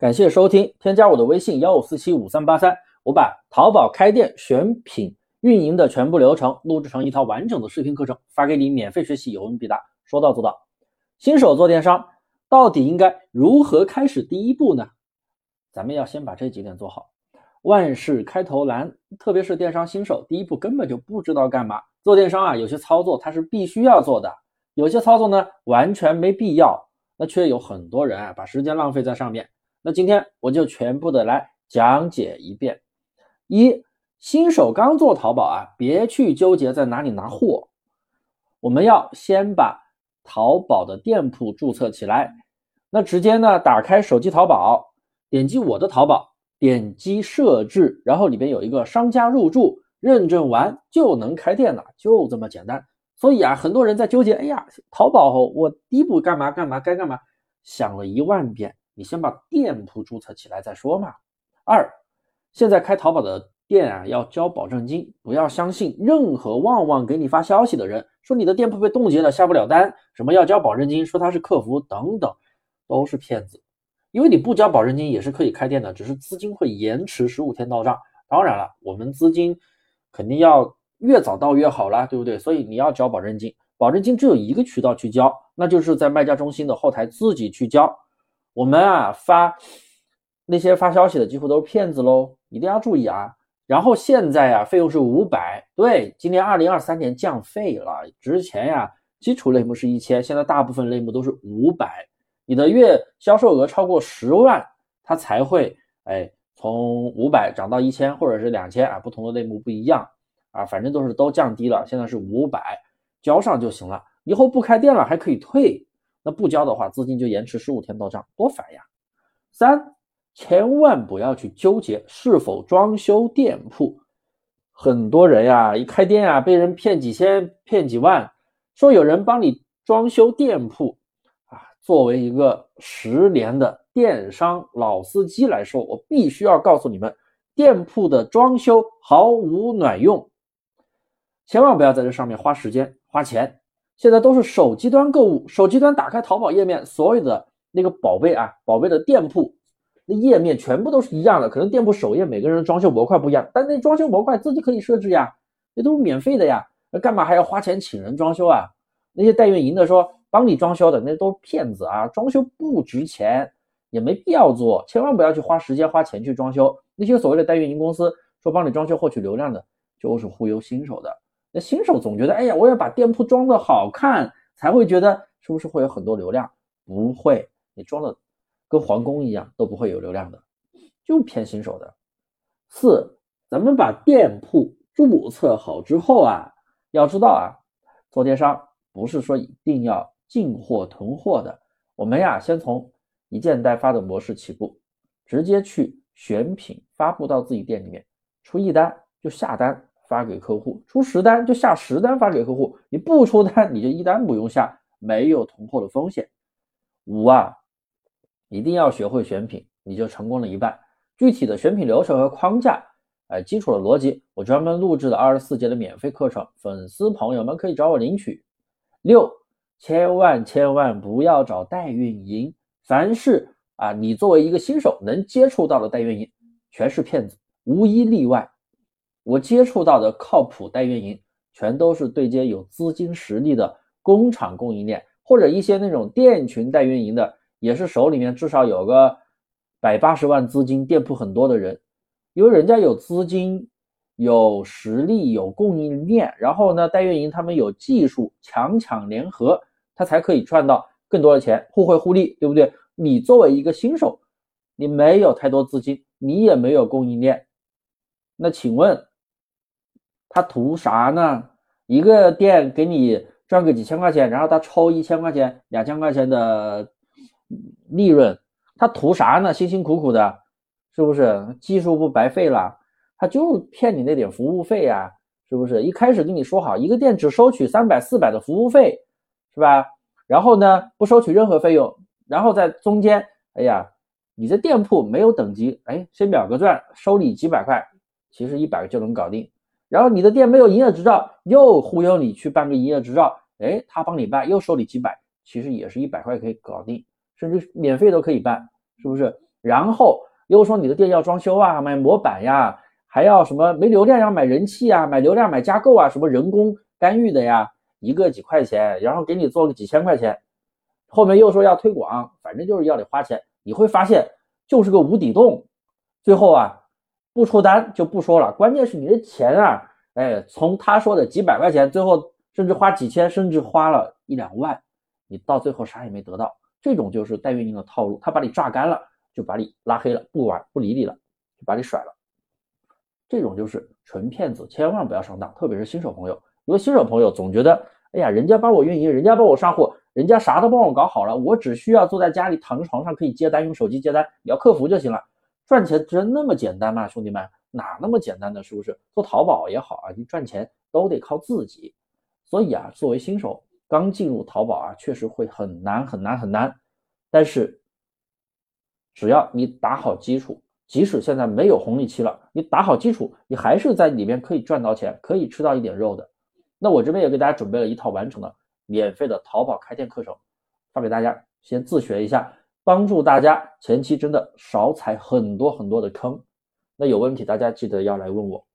感谢收听，添加我的微信幺五四七五三八三，我把淘宝开店选品运营的全部流程录制成一套完整的视频课程发给你，免费学习，有问必答，说到做到。新手做电商到底应该如何开始第一步呢？咱们要先把这几点做好。万事开头难，特别是电商新手，第一步根本就不知道干嘛。做电商啊，有些操作它是必须要做的，有些操作呢完全没必要，那却有很多人啊把时间浪费在上面。那今天我就全部的来讲解一遍。一新手刚做淘宝啊，别去纠结在哪里拿货，我们要先把淘宝的店铺注册起来。那直接呢打开手机淘宝，点击我的淘宝，点击设置，然后里边有一个商家入驻，认证完就能开店了，就这么简单。所以啊，很多人在纠结，哎呀，淘宝我第一步干嘛干嘛该干嘛，想了一万遍。你先把店铺注册起来再说嘛。二，现在开淘宝的店啊，要交保证金，不要相信任何旺旺给你发消息的人，说你的店铺被冻结了，下不了单，什么要交保证金，说他是客服等等，都是骗子。因为你不交保证金也是可以开店的，只是资金会延迟十五天到账。当然了，我们资金肯定要越早到越好啦，对不对？所以你要交保证金，保证金只有一个渠道去交，那就是在卖家中心的后台自己去交。我们啊发那些发消息的几乎都是骗子喽，一定要注意啊。然后现在啊，费用是五百，对，今年二零二三年降费了。之前呀，基础类目是一千，现在大部分类目都是五百。你的月销售额超过十万，它才会哎从五百涨到一千或者是两千啊，不同的类目不一样啊，反正都是都降低了，现在是五百，交上就行了。以后不开店了还可以退。那不交的话，资金就延迟十五天到账，多烦呀！三，千万不要去纠结是否装修店铺。很多人呀，一开店啊，被人骗几千、骗几万，说有人帮你装修店铺啊。作为一个十年的电商老司机来说，我必须要告诉你们，店铺的装修毫无卵用，千万不要在这上面花时间、花钱。现在都是手机端购物，手机端打开淘宝页面，所有的那个宝贝啊，宝贝的店铺那页面全部都是一样的，可能店铺首页每个人装修模块不一样，但那装修模块自己可以设置呀，那都是免费的呀，那干嘛还要花钱请人装修啊？那些代运营的说帮你装修的，那都是骗子啊！装修不值钱，也没必要做，千万不要去花时间花钱去装修。那些所谓的代运营公司说帮你装修获取流量的，就是忽悠新手的。那新手总觉得，哎呀，我要把店铺装的好看，才会觉得是不是会有很多流量？不会，你装的跟皇宫一样，都不会有流量的，就骗新手的。四，咱们把店铺注册好之后啊，要知道啊，做电商不是说一定要进货囤货的，我们呀，先从一件代发的模式起步，直接去选品发布到自己店里面，出一单就下单。发给客户出十单就下十单发给客户，你不出单你就一单不用下，没有囤货的风险。五啊，一定要学会选品，你就成功了一半。具体的选品流程和框架，哎，基础的逻辑，我专门录制了二十四节的免费课程，粉丝朋友们可以找我领取。六，千万千万不要找代运营，凡是啊，你作为一个新手能接触到的代运营，全是骗子，无一例外。我接触到的靠谱代运营，全都是对接有资金实力的工厂供应链，或者一些那种店群代运营的，也是手里面至少有个百八十万资金，店铺很多的人，因为人家有资金、有实力、有供应链，然后呢，代运营他们有技术，强强联合，他才可以赚到更多的钱，互惠互利，对不对？你作为一个新手，你没有太多资金，你也没有供应链，那请问？他图啥呢？一个店给你赚个几千块钱，然后他抽一千块钱、两千块钱的利润，他图啥呢？辛辛苦苦的，是不是技术不白费了？他就骗你那点服务费呀，是不是？一开始跟你说好，一个店只收取三百、四百的服务费，是吧？然后呢，不收取任何费用，然后在中间，哎呀，你这店铺没有等级，哎，先秒个赚，收你几百块，其实一百个就能搞定。然后你的店没有营业执照，又忽悠你去办个营业执照，哎，他帮你办，又收你几百，其实也是一百块可以搞定，甚至免费都可以办，是不是？然后又说你的店要装修啊，买模板呀，还要什么没流量要买人气啊，买流量买加购啊，什么人工干预的呀，一个几块钱，然后给你做个几千块钱，后面又说要推广，反正就是要你花钱，你会发现就是个无底洞，最后啊不出单就不说了，关键是你的钱啊，哎，从他说的几百块钱，最后甚至花几千，甚至花了一两万，你到最后啥也没得到。这种就是代运营的套路，他把你榨干了，就把你拉黑了，不玩不理你了，就把你甩了。这种就是纯骗子，千万不要上当，特别是新手朋友。因为新手朋友总觉得，哎呀，人家帮我运营，人家帮我上货，人家啥都帮我搞好了，我只需要坐在家里躺在床上可以接单，用手机接单，聊客服就行了。赚钱真那么简单吗，兄弟们？哪那么简单的？是不是？做淘宝也好啊，你赚钱都得靠自己。所以啊，作为新手。刚进入淘宝啊，确实会很难很难很难，但是只要你打好基础，即使现在没有红利期了，你打好基础，你还是在里面可以赚到钱，可以吃到一点肉的。那我这边也给大家准备了一套完整的免费的淘宝开店课程，发给大家先自学一下，帮助大家前期真的少踩很多很多的坑。那有问题大家记得要来问我。